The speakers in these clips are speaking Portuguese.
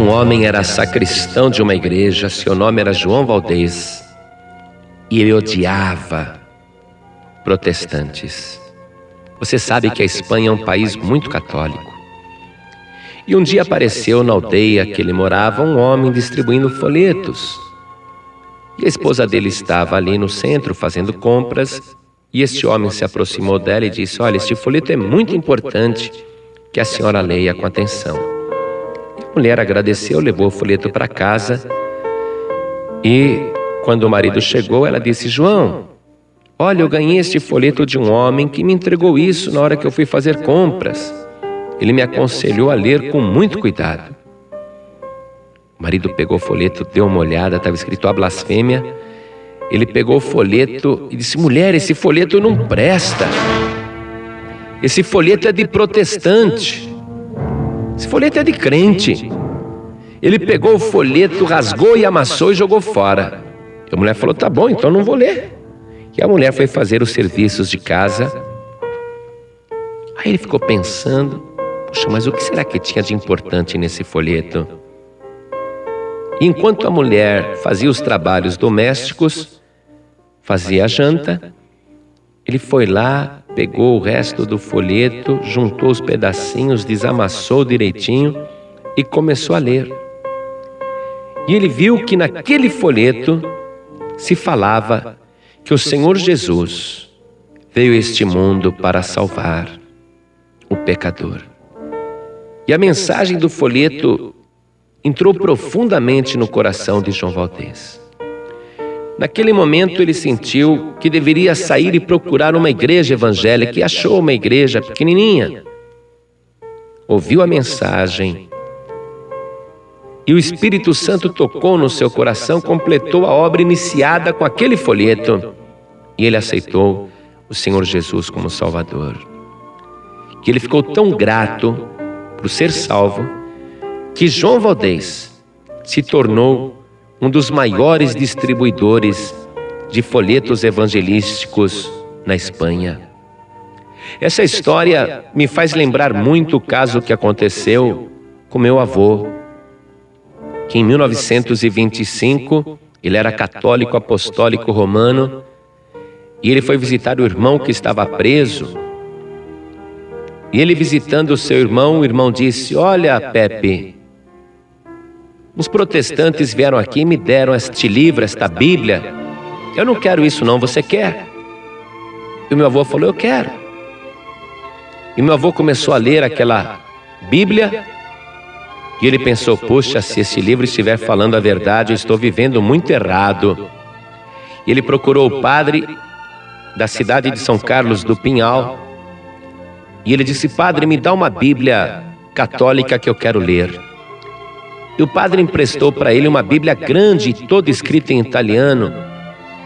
Um homem era sacristão de uma igreja, seu nome era João Valdez, e ele odiava protestantes. Você sabe que a Espanha é um país muito católico. E um dia apareceu na aldeia que ele morava um homem distribuindo folhetos. E a esposa dele estava ali no centro fazendo compras, e este homem se aproximou dela e disse: Olha, este folheto é muito importante que a senhora leia com atenção. A mulher agradeceu, levou o folheto para casa e, quando o marido chegou, ela disse: João, olha, eu ganhei este folheto de um homem que me entregou isso na hora que eu fui fazer compras. Ele me aconselhou a ler com muito cuidado. O marido pegou o folheto, deu uma olhada, estava escrito a blasfêmia. Ele pegou o folheto e disse: Mulher, esse folheto não presta. Esse folheto é de protestante. Esse folheto é de crente. Ele pegou o folheto, rasgou e amassou e jogou fora. E a mulher falou: Tá bom, então não vou ler. E a mulher foi fazer os serviços de casa. Aí ele ficou pensando: Puxa, mas o que será que tinha de importante nesse folheto? E enquanto a mulher fazia os trabalhos domésticos, fazia a janta, ele foi lá, pegou o resto do folheto, juntou os pedacinhos, desamassou direitinho e começou a ler. E ele viu que naquele folheto se falava que o Senhor Jesus veio a este mundo para salvar o pecador. E a mensagem do folheto entrou profundamente no coração de João Valdez. Naquele momento ele sentiu que deveria sair e procurar uma igreja evangélica e achou uma igreja pequenininha. Ouviu a mensagem e o Espírito Santo tocou no seu coração, completou a obra iniciada com aquele folheto e ele aceitou o Senhor Jesus como Salvador. Que ele ficou tão grato por ser salvo que João Valdez se tornou um dos maiores distribuidores de folhetos evangelísticos na Espanha. Essa história me faz lembrar muito o caso que aconteceu com meu avô, que em 1925 ele era católico apostólico romano e ele foi visitar o irmão que estava preso. E ele visitando o seu irmão, o irmão disse: Olha, Pepe, os protestantes vieram aqui e me deram este livro, esta Bíblia. Eu não quero isso, não. Você quer? E o meu avô falou: Eu quero. E meu avô começou a ler aquela Bíblia. E ele pensou: Puxa, se esse livro estiver falando a verdade, eu estou vivendo muito errado. E ele procurou o padre da cidade de São Carlos do Pinhal. E ele disse: Padre, me dá uma Bíblia católica que eu quero ler. E o padre emprestou para ele uma Bíblia grande, toda escrita em italiano.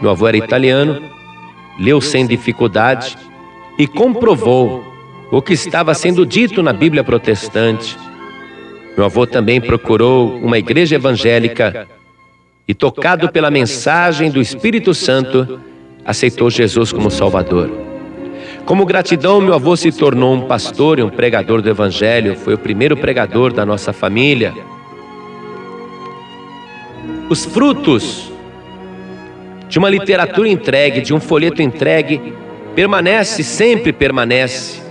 Meu avô era italiano, leu sem dificuldade e comprovou o que estava sendo dito na Bíblia protestante. Meu avô também procurou uma igreja evangélica e, tocado pela mensagem do Espírito Santo, aceitou Jesus como Salvador. Como gratidão, meu avô se tornou um pastor e um pregador do Evangelho, foi o primeiro pregador da nossa família os frutos de uma literatura entregue, de um folheto entregue, permanece, sempre permanece.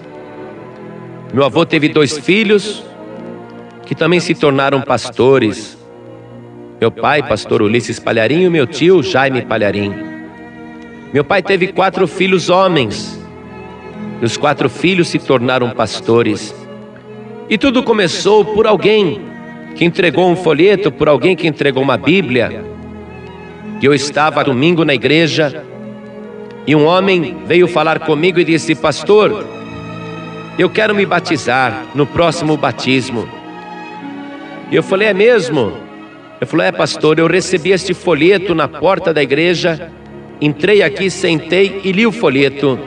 Meu avô teve dois filhos que também se tornaram pastores. Meu pai, pastor Ulisses Palharim, e meu tio, Jaime Palharim. Meu pai teve quatro filhos homens, e os quatro filhos se tornaram pastores. E tudo começou por alguém que entregou um folheto, por alguém que entregou uma Bíblia. Que eu estava domingo na igreja e um homem veio falar comigo e disse: Pastor, eu quero me batizar no próximo batismo. E eu falei: É mesmo? Ele falou: É, pastor, eu recebi este folheto na porta da igreja, entrei aqui, sentei e li o folheto.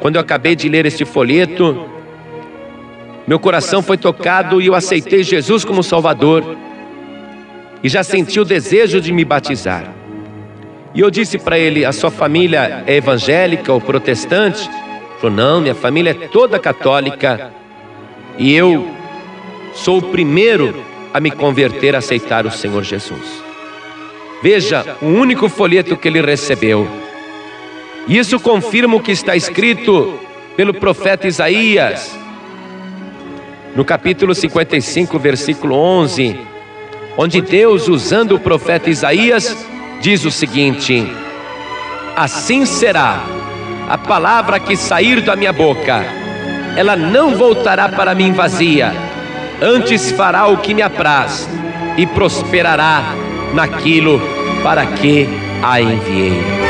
Quando eu acabei de ler este folheto, meu coração foi tocado e eu aceitei Jesus como Salvador. E já senti o desejo de me batizar. E eu disse para ele: A sua família é evangélica ou protestante? Ele falou: Não, minha família é toda católica. E eu sou o primeiro a me converter, a aceitar o Senhor Jesus. Veja, o único folheto que ele recebeu. Isso confirma o que está escrito pelo profeta Isaías, no capítulo 55, versículo 11, onde Deus, usando o profeta Isaías, diz o seguinte: Assim será a palavra que sair da minha boca, ela não voltará para mim vazia, antes fará o que me apraz e prosperará naquilo para que a enviei.